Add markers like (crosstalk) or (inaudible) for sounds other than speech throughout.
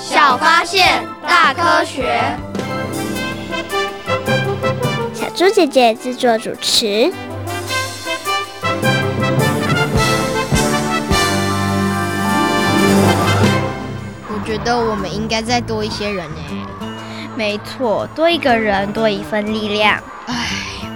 小发现，大科学。小猪姐姐制作主持。我觉得我们应该再多一些人呢。没错，多一个人多一份力量。唉，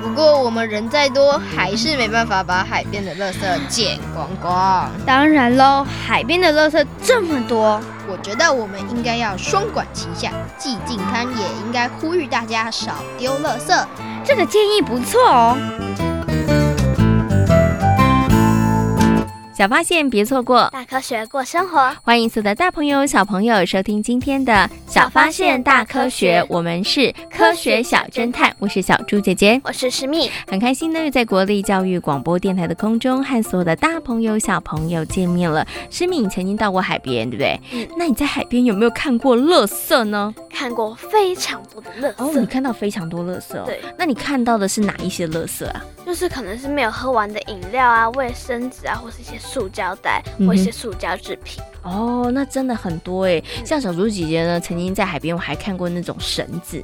不过我们人再多，还是没办法把海边的垃圾捡光光。当然喽，海边的垃圾这么多，我觉得我们应该要双管齐下，既净滩也应该呼吁大家少丢垃圾。这个建议不错哦。小发现，别错过大科学过生活。欢迎所有的大朋友、小朋友收听今天的《小发现大科学》，我们是科学小侦探，我是小猪姐姐，我是诗蜜，很开心呢，又在国立教育广播电台的空中和所有的大朋友、小朋友见面了。诗蜜，你曾经到过海边，对不对？嗯。那你在海边有没有看过垃圾呢？看过非常多的垃圾。哦，你看到非常多垃圾哦。对。那你看到的是哪一些垃圾啊？就是可能是没有喝完的饮料啊、卫生纸啊，或是一些塑胶袋或一些塑胶制品。嗯。哦，那真的很多哎。像小猪姐姐呢，曾经在海边我还看过那种绳子。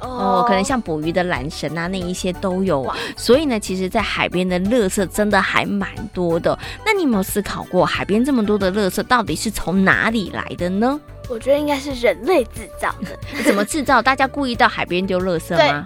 哦，哦，可能像捕鱼的缆绳啊，那一些都有。所以呢，其实，在海边的垃圾真的还蛮多的。那你有没有思考过，海边这么多的垃圾到底是从哪里来的呢？我觉得应该是人类制造的。(laughs) 怎么制造？大家故意到海边丢垃圾吗？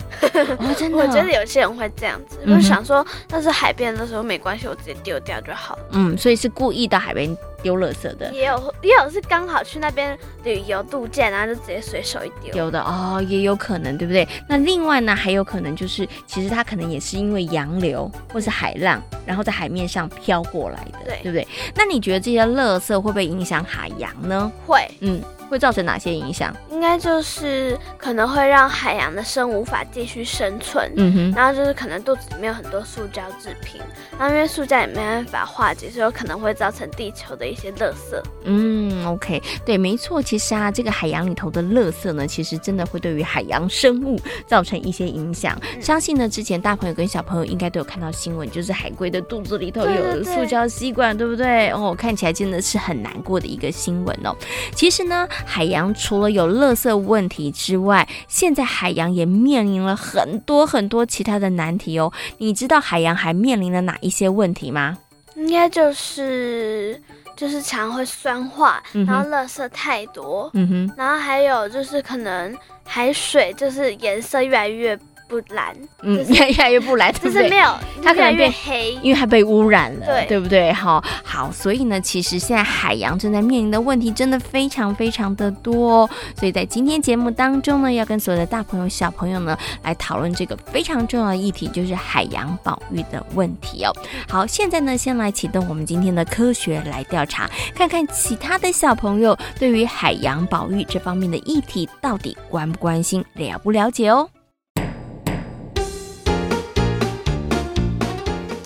哦，真的。(laughs) 我觉得有些人会这样子，嗯、我想说，那是海边的时候没关系，我直接丢掉就好了。嗯，所以是故意到海边丢垃圾的。也有，也有是刚好去那边旅游度假，然后就直接随手一丢。有的哦，也有可能，对不对？那另外呢，还有可能就是，其实它可能也是因为洋流或是海浪，然后在海面上飘过来的，对，对不对？那你觉得这些垃圾会不会影响海洋呢？会，嗯。会造成哪些影响？应该就是可能会让海洋的生物无法继续生存。嗯哼，然后就是可能肚子里面有很多塑胶制品，然后因为塑胶也没办法化解，所以有可能会造成地球的一些垃圾。嗯，OK，对，没错。其实啊，这个海洋里头的垃圾呢，其实真的会对于海洋生物造成一些影响。嗯、相信呢，之前大朋友跟小朋友应该都有看到新闻，就是海龟的肚子里头有塑胶吸管，对不对？哦，看起来真的是很难过的一个新闻哦。其实呢。海洋除了有垃圾问题之外，现在海洋也面临了很多很多其他的难题哦。你知道海洋还面临了哪一些问题吗？应该就是就是常会酸化，然后垃圾太多，嗯哼，然后还有就是可能海水就是颜色越来越。不蓝，嗯，越越来越不蓝，就是没有，它可能越黑，因为它被污染了，对，对不对？好，好，所以呢，其实现在海洋正在面临的问题真的非常非常的多哦，所以在今天节目当中呢，要跟所有的大朋友小朋友呢来讨论这个非常重要的议题，就是海洋保育的问题哦。好，现在呢，先来启动我们今天的科学来调查，看看其他的小朋友对于海洋保育这方面的议题到底关不关心，了不了解哦。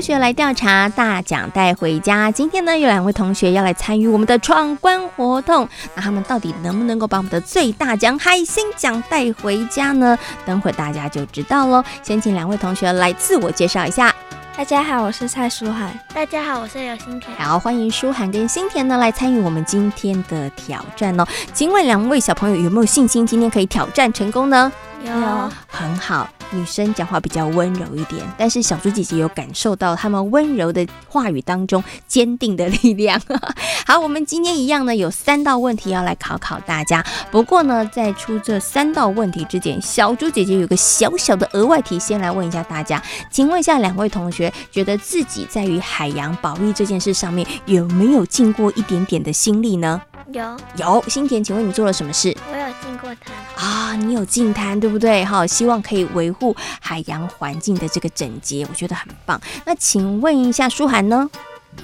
科学来调查，大奖带回家。今天呢，有两位同学要来参与我们的闯关活动。那他们到底能不能够把我们的最大奖海星奖带回家呢？等会大家就知道喽。先请两位同学来自我介绍一下。大家好，我是蔡舒涵。大家好，我是刘新田。好，欢迎舒涵跟新田呢来参与我们今天的挑战哦。请问两位小朋友有没有信心今天可以挑战成功呢？有，很好。女生讲话比较温柔一点，但是小猪姐姐有感受到她们温柔的话语当中坚定的力量。(laughs) 好，我们今天一样呢，有三道问题要来考考大家。不过呢，在出这三道问题之前，小猪姐姐有个小小的额外题，先来问一下大家，请问一下两位同学，觉得自己在于海洋保育这件事上面有没有尽过一点点的心力呢？有有，新田，请问你做了什么事？我有进过滩啊，你有进滩，对不对？好，希望可以维护海洋环境的这个整洁，我觉得很棒。那请问一下舒涵呢？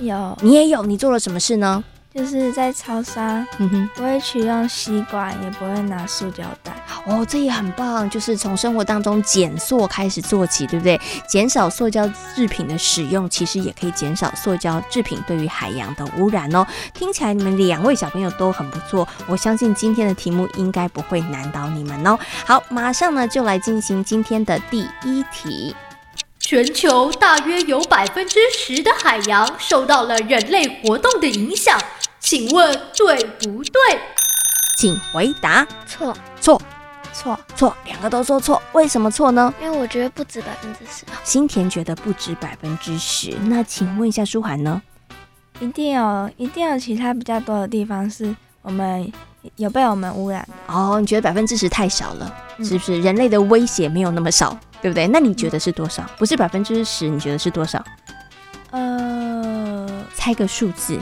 有，你也有，你做了什么事呢？就是在超商，嗯哼，不会取用吸管，也不会拿塑胶袋。哦，这也很棒，就是从生活当中减塑开始做起，对不对？减少塑胶制品的使用，其实也可以减少塑胶制品对于海洋的污染哦。听起来你们两位小朋友都很不错，我相信今天的题目应该不会难倒你们哦。好，马上呢就来进行今天的第一题。全球大约有百分之十的海洋受到了人类活动的影响。请问对不对？请回答。错错错错，两个都说错，为什么错呢？因为我觉得不止百分之十。新田觉得不止百分之十，那请问一下舒涵呢？一定有，一定有其他比较多的地方是我们有被我们污染的。哦，你觉得百分之十太少了，嗯、是不是？人类的威胁没有那么少，对不对？那你觉得是多少？不是百分之十，你觉得是多少？呃，猜个数字。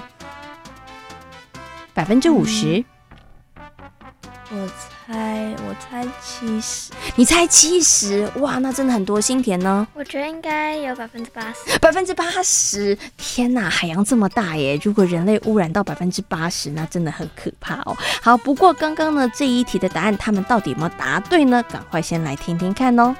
百分之五十，我猜我猜七十，你猜七十？哇，那真的很多。心田呢？我觉得应该有百分之八十。百分之八十？天哪，海洋这么大耶！如果人类污染到百分之八十，那真的很可怕哦。好，不过刚刚呢这一题的答案，他们到底有没有答对呢？赶快先来听听看哦。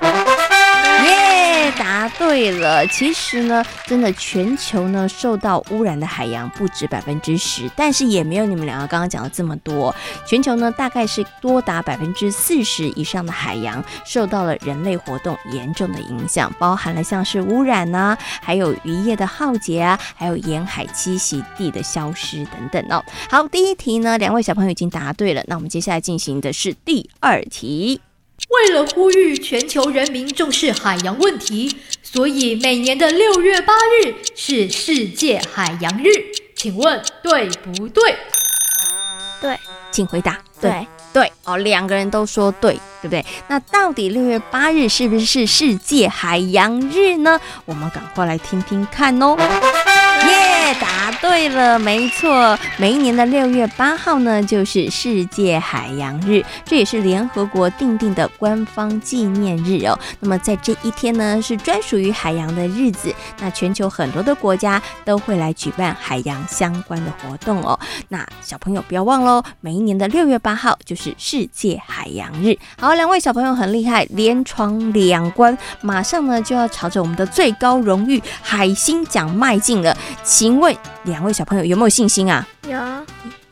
答对了。其实呢，真的全球呢受到污染的海洋不止百分之十，但是也没有你们两个刚刚讲的这么多。全球呢大概是多达百分之四十以上的海洋受到了人类活动严重的影响，包含了像是污染啊，还有渔业的浩劫啊，还有沿海栖息地的消失等等哦。好，第一题呢，两位小朋友已经答对了，那我们接下来进行的是第二题。为了呼吁全球人民重视海洋问题，所以每年的六月八日是世界海洋日。请问对不对？对，请回答。对对，对哦，两个人都说对，对不对？那到底六月八日是不是世界海洋日呢？我们赶快来听听看哦。耶，yeah, 答对了，没错，每一年的六月八号呢，就是世界海洋日，这也是联合国订定的官方纪念日哦。那么在这一天呢，是专属于海洋的日子，那全球很多的国家都会来举办海洋相关的活动哦。那小朋友不要忘喽，每一年的六月八号就是世界海洋日。好，两位小朋友很厉害，连闯两关，马上呢就要朝着我们的最高荣誉海星奖迈进了。请问两位小朋友有没有信心啊？有，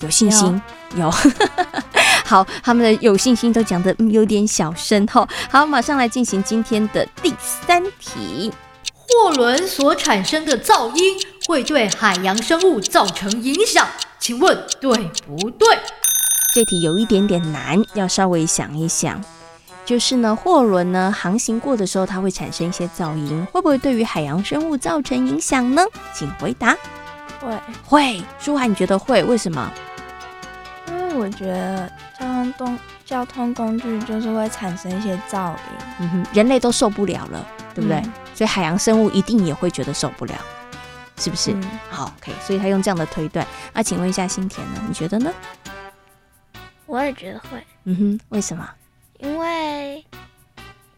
有信心，有。有 (laughs) 好，他们的有信心都讲得有点小声吼。好，马上来进行今天的第三题。货轮所产生的噪音会对海洋生物造成影响，请问对不对？这题有一点点难，要稍微想一想。就是呢，货轮呢航行过的时候，它会产生一些噪音，会不会对于海洋生物造成影响呢？请回答。会会，舒涵你觉得会？为什么？因为我觉得交通工交通工具就是会产生一些噪音，嗯哼，人类都受不了了，对不对？嗯、所以海洋生物一定也会觉得受不了，是不是？嗯、好，OK，所以他用这样的推断。那请问一下新田呢？你觉得呢？我也觉得会。嗯哼，为什么？因为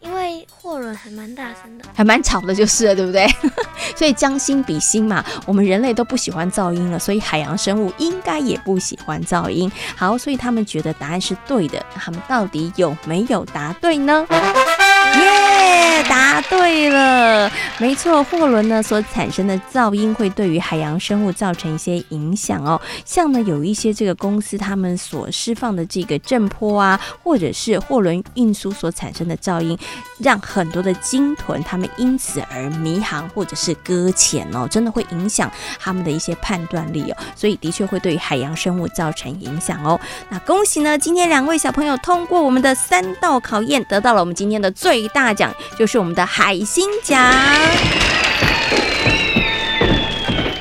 因为货轮还蛮大声的，还蛮吵的，就是了，对不对？(laughs) 所以将心比心嘛，我们人类都不喜欢噪音了，所以海洋生物应该也不喜欢噪音。好，所以他们觉得答案是对的，他们到底有没有答对呢？耶，答对了，没错，货轮呢所产生的噪音会对于海洋生物造成一些影响哦。像呢有一些这个公司他们所释放的这个震波啊，或者是货轮运输所产生的噪音，让很多的鲸豚他们因此而迷航或者是搁浅哦，真的会影响他们的一些判断力哦。所以的确会对于海洋生物造成影响哦。那恭喜呢，今天两位小朋友通过我们的三道考验，得到了我们今天的最大奖，就是我们的海星奖。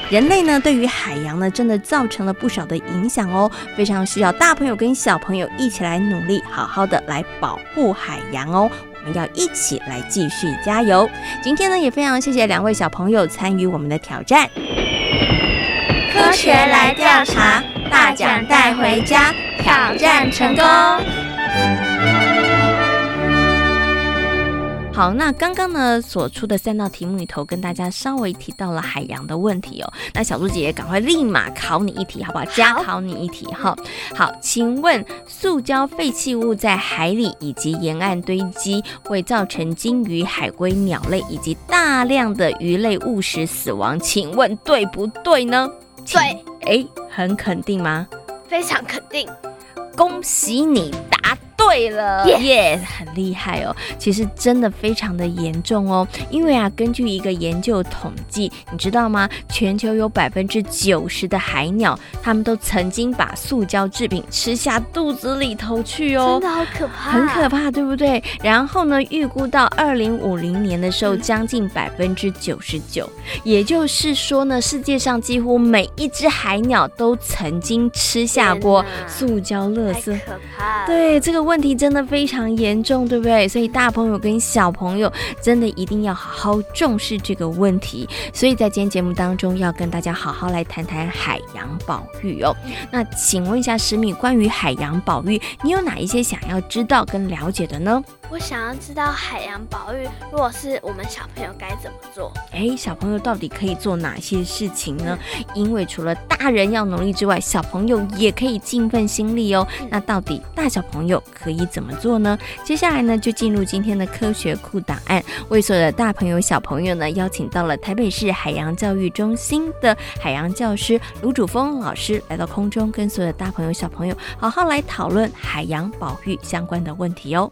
人类呢，对于海洋呢，真的造成了不少的影响哦，非常需要大朋友跟小朋友一起来努力，好好的来保护海洋哦。我们要一起来继续加油。今天呢，也非常谢谢两位小朋友参与我们的挑战。科学来调查，大奖带回家，挑战成功。好，那刚刚呢所出的三道题目里头，跟大家稍微提到了海洋的问题哦。那小猪姐姐赶快立马考你一题，好不好？加考你一题哈。好，请问塑胶废弃物在海里以及沿岸堆积，会造成鲸鱼、海龟、鸟类以及大量的鱼类误食死亡，请问对不对呢？对。哎，很肯定吗？非常肯定。恭喜你答。对了，耶、yeah，很厉害哦。其实真的非常的严重哦，因为啊，根据一个研究统计，你知道吗？全球有百分之九十的海鸟，它们都曾经把塑胶制品吃下肚子里头去哦，真的好可怕，很可怕，对不对？然后呢，预估到二零五零年的时候，将近百分之九十九，也就是说呢，世界上几乎每一只海鸟都曾经吃下过塑胶垃圾，可怕。对这个问。问题真的非常严重，对不对？所以大朋友跟小朋友真的一定要好好重视这个问题。所以在今天节目当中，要跟大家好好来谈谈海洋保育哦。那请问一下石敏，关于海洋保育，你有哪一些想要知道跟了解的呢？我想要知道海洋保育，如果是我们小朋友该怎么做？哎，小朋友到底可以做哪些事情呢？因为除了大人要努力之外，小朋友也可以尽份心力哦。那到底大小朋友可以怎么做呢？接下来呢，就进入今天的科学库档案，为所有的大朋友小朋友呢，邀请到了台北市海洋教育中心的海洋教师卢主峰老师来到空中，跟所有的大朋友小朋友好好来讨论海洋保育相关的问题哦。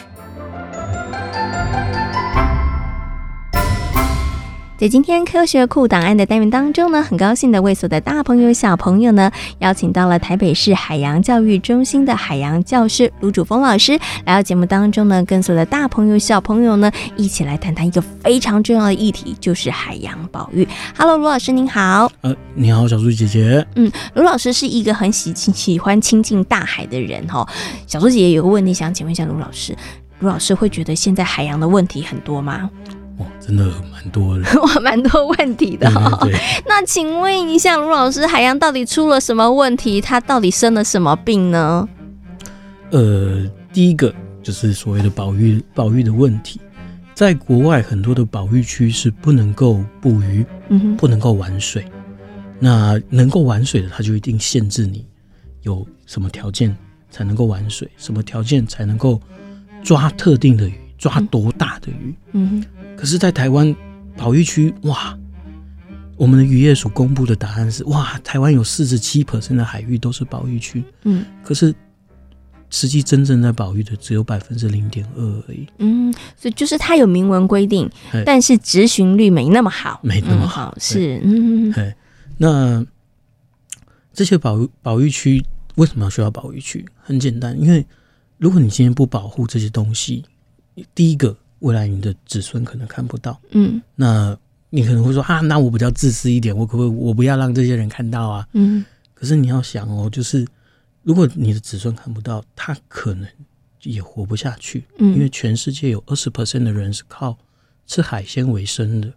在今天科学库档案的单元当中呢，很高兴的为所有的大朋友小朋友呢，邀请到了台北市海洋教育中心的海洋教师卢主峰老师来到节目当中呢，跟所有的大朋友小朋友呢一起来谈谈一个非常重要的议题，就是海洋保育。Hello，卢老师您好。呃，你好，小猪姐姐。嗯，卢老师是一个很喜喜欢亲近大海的人哈。小猪姐姐有个问题想请问一下卢老师，卢老师会觉得现在海洋的问题很多吗？真的蛮多的，(laughs) 哇，蛮多问题的哦。对对对。(laughs) 那请问一下卢老师，海洋到底出了什么问题？他到底生了什么病呢？呃，第一个就是所谓的保育保育的问题，在国外很多的保育区是不能够捕鱼，嗯哼，不能够玩水。那能够玩水的，他就一定限制你有什么条件才能够玩水，什么条件才能够抓特定的鱼。抓多大的鱼？嗯哼。可是，在台湾保育区，哇，我们的渔业署公布的答案是，哇，台湾有四十七 percent 的海域都是保育区。嗯。可是，实际真正在保育的只有百分之零点二而已。嗯，所以就是它有明文规定，但是执行率没那么好，没那么好。嗯、是，嗯。嘿，那这些保保育区为什么要需要保育区？很简单，因为如果你今天不保护这些东西。第一个，未来你的子孙可能看不到，嗯，那你可能会说啊，那我比较自私一点，我可不可以我不要让这些人看到啊？嗯，可是你要想哦，就是如果你的子孙看不到，他可能也活不下去，嗯，因为全世界有二十 percent 的人是靠吃海鲜为生的。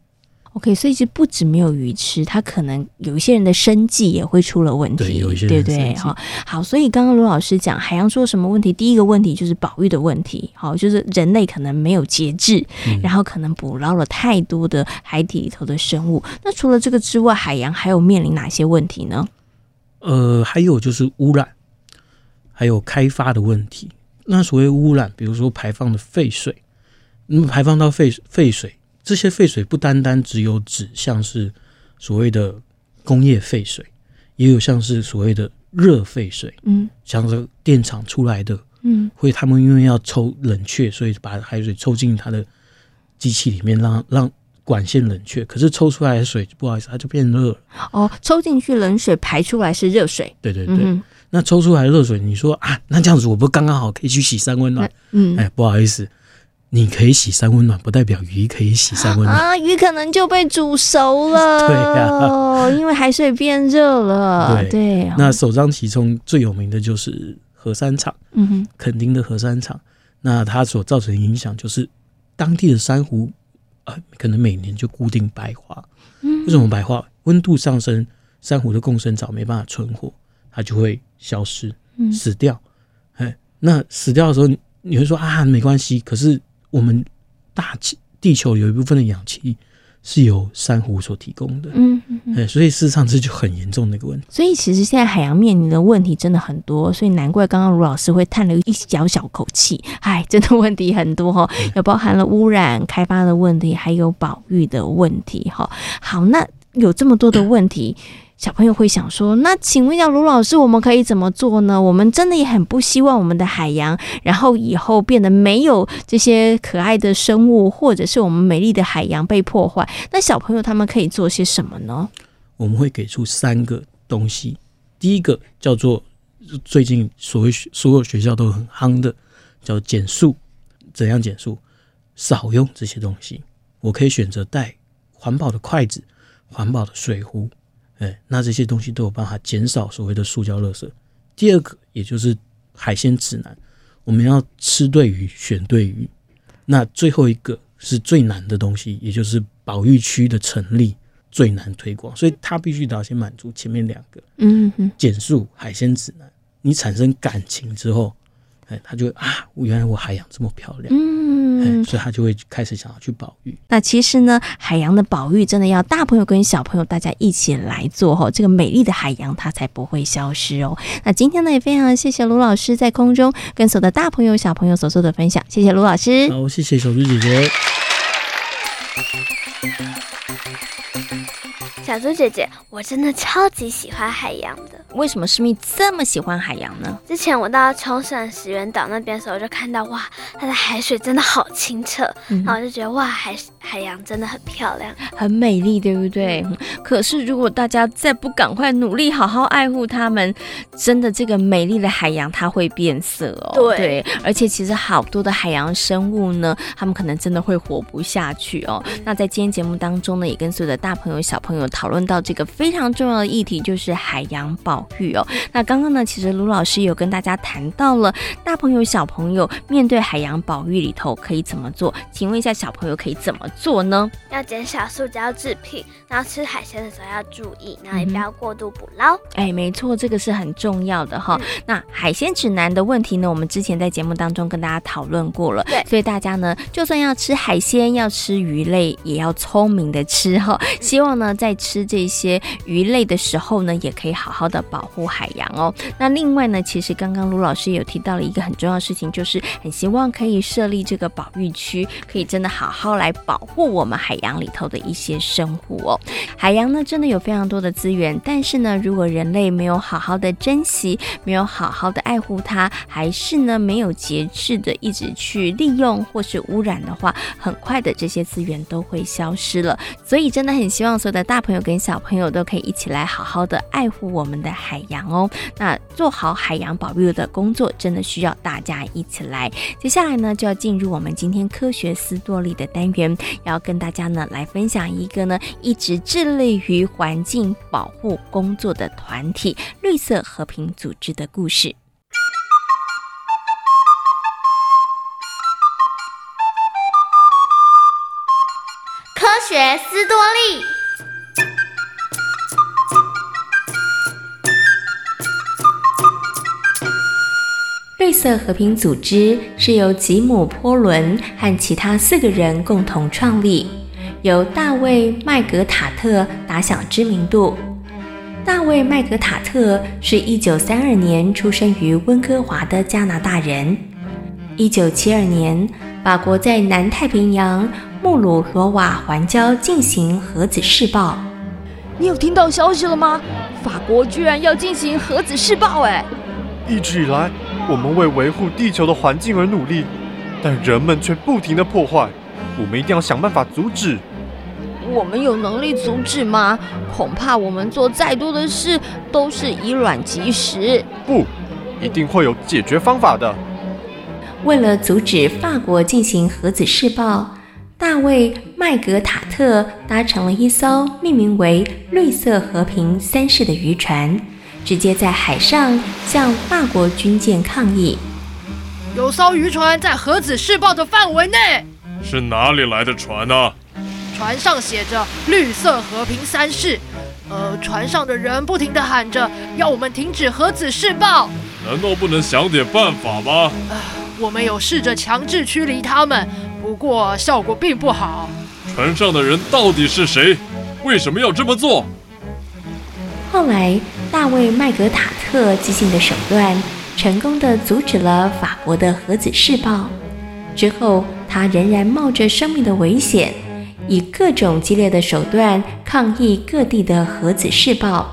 OK，所以就不止没有鱼吃，它可能有一些人的生计也会出了问题，对，有一些人对不对？好，好，所以刚刚卢老师讲海洋说什么问题？第一个问题就是保育的问题，好，就是人类可能没有节制，嗯、然后可能捕捞了太多的海底里头的生物。那除了这个之外，海洋还有面临哪些问题呢？呃，还有就是污染，还有开发的问题。那所谓污染，比如说排放的废水，那么排放到废废水，这些废水不单单只有指像是所谓的工业废水，也有像是所谓的热废水，嗯，像是电厂出来的，嗯，会他们因为要抽冷却，所以把海水抽进它的机器里面，让让管线冷却，可是抽出来的水不好意思，它就变热了。哦，抽进去冷水，排出来是热水。对对对。嗯那抽出来的热水，你说啊，那这样子我不刚刚好可以去洗三温暖？嗯，哎，不好意思，你可以洗三温暖，不代表鱼可以洗三温暖啊，鱼可能就被煮熟了。(laughs) 对呀、啊，因为海水变热了。对，对那首当其冲最有名的就是核三厂，嗯哼，垦丁的核三厂，那它所造成的影响就是当地的珊瑚啊、呃，可能每年就固定白化。嗯，为什么白化？温度上升，珊瑚的共生藻没办法存活。它就会消失，死掉。哎、嗯，那死掉的时候，你会说啊，没关系。可是我们大气地球有一部分的氧气是由珊瑚所提供的。嗯嗯嗯。所以事实上这就很严重的一个问题。所以其实现在海洋面临的问题真的很多，所以难怪刚刚卢老师会叹了一小小口气。哎，真的问题很多哈，也包含了污染、开发的问题，还有保育的问题。哈，好，那有这么多的问题。小朋友会想说：“那请问一下卢老师，我们可以怎么做呢？我们真的也很不希望我们的海洋，然后以后变得没有这些可爱的生物，或者是我们美丽的海洋被破坏。那小朋友他们可以做些什么呢？”我们会给出三个东西。第一个叫做最近所谓所有学校都很夯的，叫减塑。怎样减塑？少用这些东西。我可以选择带环保的筷子、环保的水壶。哎，那这些东西都有办法减少所谓的塑胶垃圾。第二个，也就是海鲜指南，我们要吃对鱼，选对鱼。那最后一个是最难的东西，也就是保育区的成立最难推广，所以它必须得要先满足前面两个。嗯哼，减塑海鲜指南，你产生感情之后。哎，他就啊，原来我海洋这么漂亮，嗯，所以他就会开始想要去保育。那其实呢，海洋的保育真的要大朋友跟小朋友大家一起来做哦，这个美丽的海洋它才不会消失哦。那今天呢，也非常谢谢卢老师在空中跟所有的大朋友小朋友所做的分享，谢谢卢老师。好，谢谢小猪姐姐。小猪姐姐，我真的超级喜欢海洋的。为什么诗蜜这么喜欢海洋呢？之前我到冲绳石垣岛那边的时候，就看到哇，它的海水真的好清澈，嗯、然后我就觉得哇，海海洋真的很漂亮，很美丽，对不对？嗯、可是如果大家再不赶快努力好好爱护它们，真的这个美丽的海洋它会变色哦。对，对，而且其实好多的海洋生物呢，它们可能真的会活不下去哦。嗯、那在今天节目当中呢，也跟所有的大朋友小朋友。讨论到这个非常重要的议题，就是海洋保育哦。那刚刚呢，其实卢老师有跟大家谈到了大朋友小朋友面对海洋保育里头可以怎么做？请问一下，小朋友可以怎么做呢？要减少塑胶制品，然后吃海鲜的时候要注意，然后也不要过度捕捞。哎，没错，这个是很重要的哈。嗯、那海鲜指南的问题呢，我们之前在节目当中跟大家讨论过了。对，所以大家呢，就算要吃海鲜，要吃鱼类，也要聪明的吃哈。希望呢，在吃这些鱼类的时候呢，也可以好好的保护海洋哦。那另外呢，其实刚刚卢老师有提到了一个很重要的事情，就是很希望可以设立这个保育区，可以真的好好来保护我们海洋里头的一些生物哦。海洋呢，真的有非常多的资源，但是呢，如果人类没有好好的珍惜，没有好好的爱护它，还是呢没有节制的一直去利用或是污染的话，很快的这些资源都会消失了。所以真的很希望所有的大朋友有跟小朋友都可以一起来好好的爱护我们的海洋哦。那做好海洋保育的工作，真的需要大家一起来。接下来呢，就要进入我们今天科学思多利的单元，要跟大家呢来分享一个呢一直致力于环境保护工作的团体——绿色和平组织的故事。科学思多利。色和平组织是由吉姆·波伦和其他四个人共同创立，由大卫·麦格塔特打响知名度。大卫·麦格塔特是一九三二年出生于温哥华的加拿大人。一九七二年，法国在南太平洋穆鲁罗瓦环礁进行核子试爆。你有听到消息了吗？法国居然要进行核子试爆！哎，一直以来，我们为维护地球的环境而努力，但人们却不停地破坏。我们一定要想办法阻止。我们有能力阻止吗？恐怕我们做再多的事都是以卵击石。不，一定会有解决方法的。为了阻止法国进行核子试爆，大卫·麦格塔特搭乘了一艘命名为“绿色和平三世”的渔船。直接在海上向法国军舰抗议。有艘渔船在核子试爆的范围内。是哪里来的船呢？船上写着“绿色和平三世”。呃，船上的人不停地喊着要我们停止核子试爆。难道不能想点办法吗？呃，我们有试着强制驱离他们，不过效果并不好。船上的人到底是谁？为什么要这么做？后来，大卫·麦格塔特激进的手段，成功的阻止了法国的核子试爆。之后，他仍然冒着生命的危险，以各种激烈的手段抗议各地的核子试爆。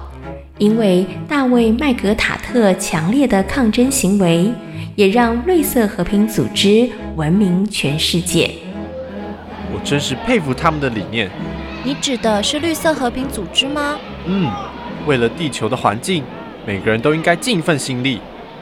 因为大卫·麦格塔特强烈的抗争行为，也让绿色和平组织闻名全世界。我真是佩服他们的理念。你指的是绿色和平组织吗？嗯。为了地球的环境，每个人都应该尽一份心力。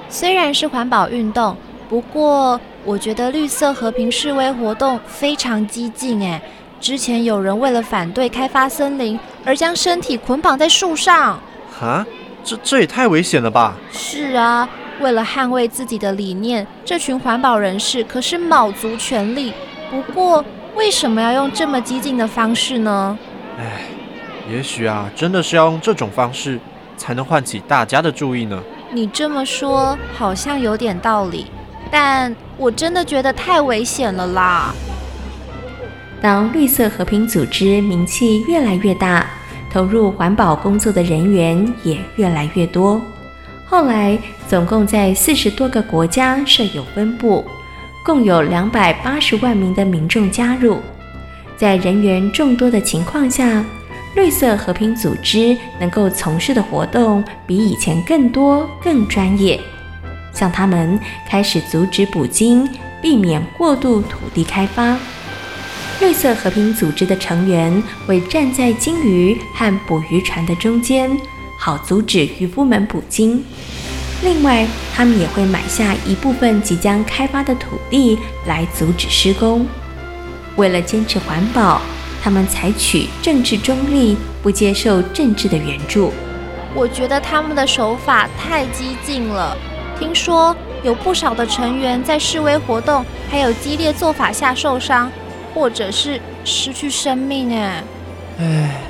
虽然是环保运动，不过我觉得绿色和平示威活动非常激进。哎，之前有人为了反对开发森林而将身体捆绑在树上。哈，这这也太危险了吧？是啊，为了捍卫自己的理念，这群环保人士可是卯足全力。不过，为什么要用这么激进的方式呢？唉。也许啊，真的是要用这种方式才能唤起大家的注意呢。你这么说好像有点道理，但我真的觉得太危险了啦。当绿色和平组织名气越来越大，投入环保工作的人员也越来越多。后来，总共在四十多个国家设有分部，共有两百八十万名的民众加入。在人员众多的情况下，绿色和平组织能够从事的活动比以前更多、更专业，像他们开始阻止捕鲸，避免过度土地开发。绿色和平组织的成员会站在鲸鱼和捕鱼船的中间，好阻止渔夫们捕鲸。另外，他们也会买下一部分即将开发的土地来阻止施工。为了坚持环保。他们采取政治中立，不接受政治的援助。我觉得他们的手法太激进了。听说有不少的成员在示威活动还有激烈做法下受伤，或者是失去生命。哎，唉，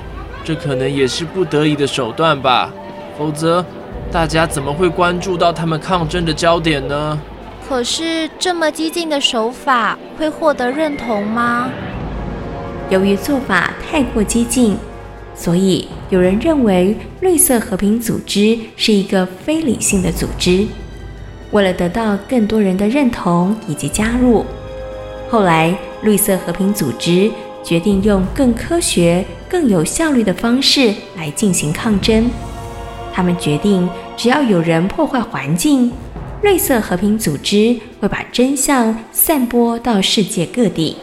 这可能也是不得已的手段吧。否则，大家怎么会关注到他们抗争的焦点呢？可是这么激进的手法会获得认同吗？由于做法太过激进，所以有人认为绿色和平组织是一个非理性的组织。为了得到更多人的认同以及加入，后来绿色和平组织决定用更科学、更有效率的方式来进行抗争。他们决定，只要有人破坏环境，绿色和平组织会把真相散播到世界各地。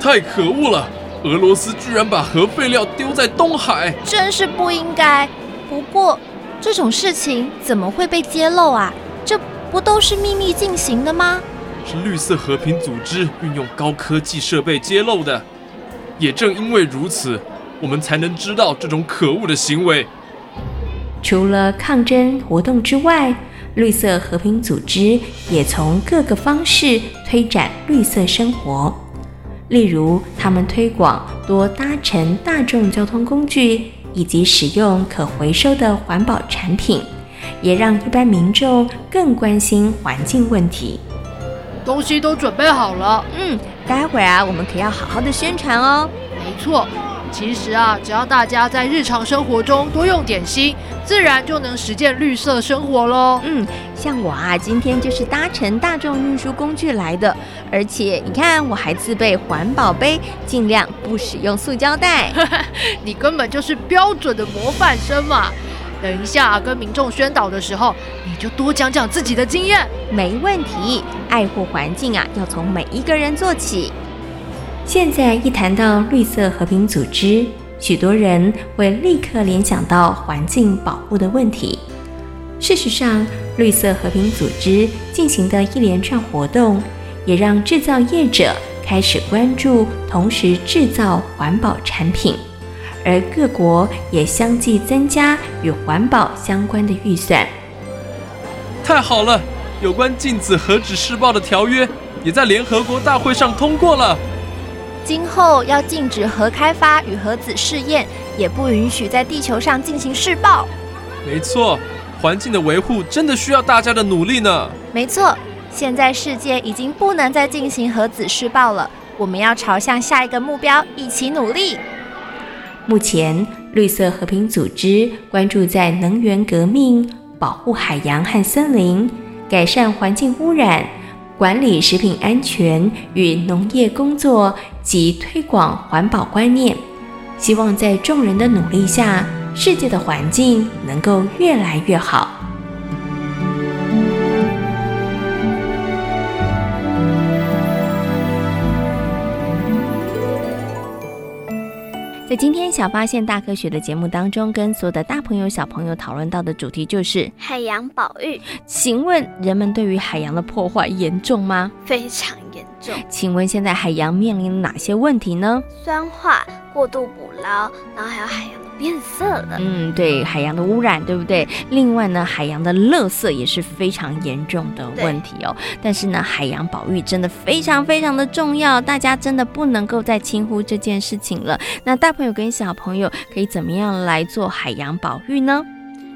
太可恶了！俄罗斯居然把核废料丢在东海，真是不应该。不过，这种事情怎么会被揭露啊？这不都是秘密进行的吗？是绿色和平组织运用高科技设备揭露的。也正因为如此，我们才能知道这种可恶的行为。除了抗争活动之外，绿色和平组织也从各个方式推展绿色生活。例如，他们推广多搭乘大众交通工具，以及使用可回收的环保产品，也让一般民众更关心环境问题。东西都准备好了，嗯，待会儿啊，我们可要好好的宣传哦。没错。其实啊，只要大家在日常生活中多用点心，自然就能实践绿色生活喽。嗯，像我啊，今天就是搭乘大众运输工具来的，而且你看，我还自备环保杯，尽量不使用塑胶袋。(laughs) 你根本就是标准的模范生嘛！等一下跟民众宣导的时候，你就多讲讲自己的经验。没问题，爱护环境啊，要从每一个人做起。现在一谈到绿色和平组织，许多人会立刻联想到环境保护的问题。事实上，绿色和平组织进行的一连串活动，也让制造业者开始关注，同时制造环保产品，而各国也相继增加与环保相关的预算。太好了，有关禁止核子试爆的条约也在联合国大会上通过了。今后要禁止核开发与核子试验，也不允许在地球上进行试爆。没错，环境的维护真的需要大家的努力呢。没错，现在世界已经不能再进行核子试爆了，我们要朝向下一个目标一起努力。目前，绿色和平组织关注在能源革命、保护海洋和森林、改善环境污染。管理食品安全与农业工作及推广环保观念，希望在众人的努力下，世界的环境能够越来越好。在今天小发现大科学的节目当中，跟所有的大朋友小朋友讨论到的主题就是海洋保育。请问人们对于海洋的破坏严重吗？非常严重。请问现在海洋面临哪些问题呢？酸化、过度捕捞，然后还有海洋。变色了，嗯，对，海洋的污染，对不对？另外呢，海洋的垃圾也是非常严重的问题哦。但是呢，海洋保育真的非常非常的重要，大家真的不能够再轻忽这件事情了。那大朋友跟小朋友可以怎么样来做海洋保育呢？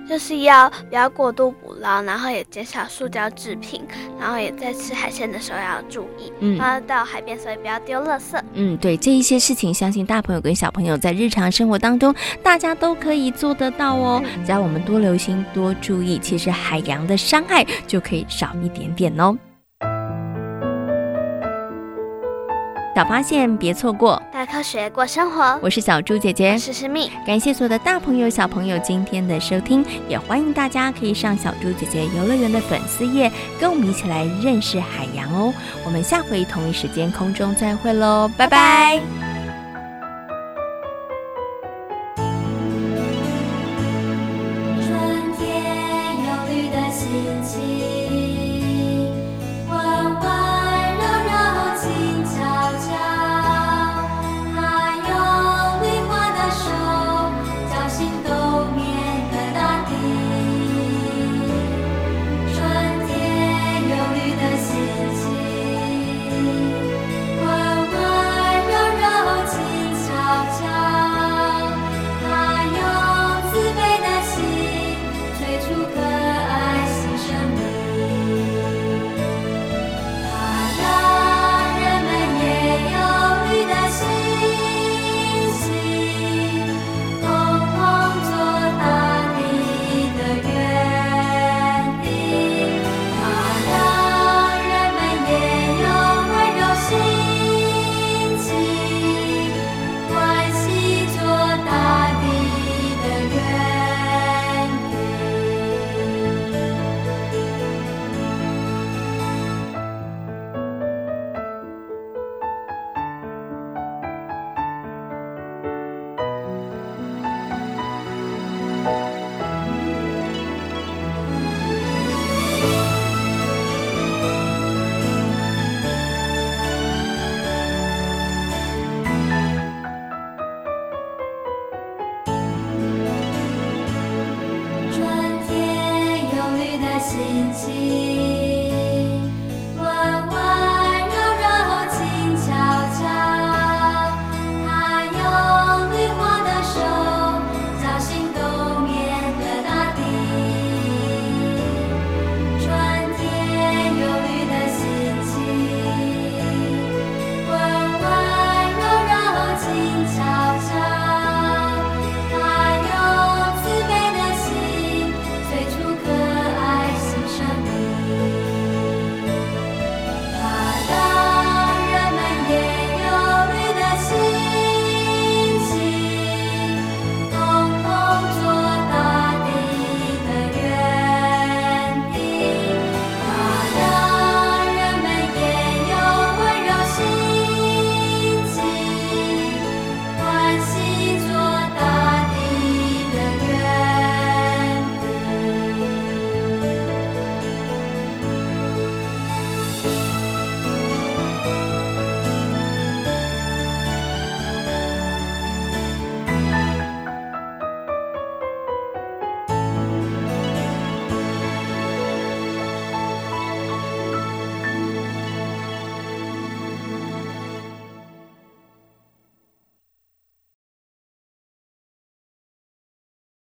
就是要不要过度捕捞，然后也减少塑胶制品，然后也在吃海鲜的时候要注意。嗯，然后到海边，所以不要丢垃圾。嗯，对，这一些事情，相信大朋友跟小朋友在日常生活当中，大家都可以做得到哦。只要我们多留心、多注意，其实海洋的伤害就可以少一点点哦。小发现，别错过。大科学过生活，我是小猪姐姐，我是诗蜜。感谢所有的大朋友、小朋友今天的收听，也欢迎大家可以上小猪姐姐游乐园的粉丝页，跟我们一起来认识海洋哦。我们下回同一时间空中再会喽，拜拜。拜拜。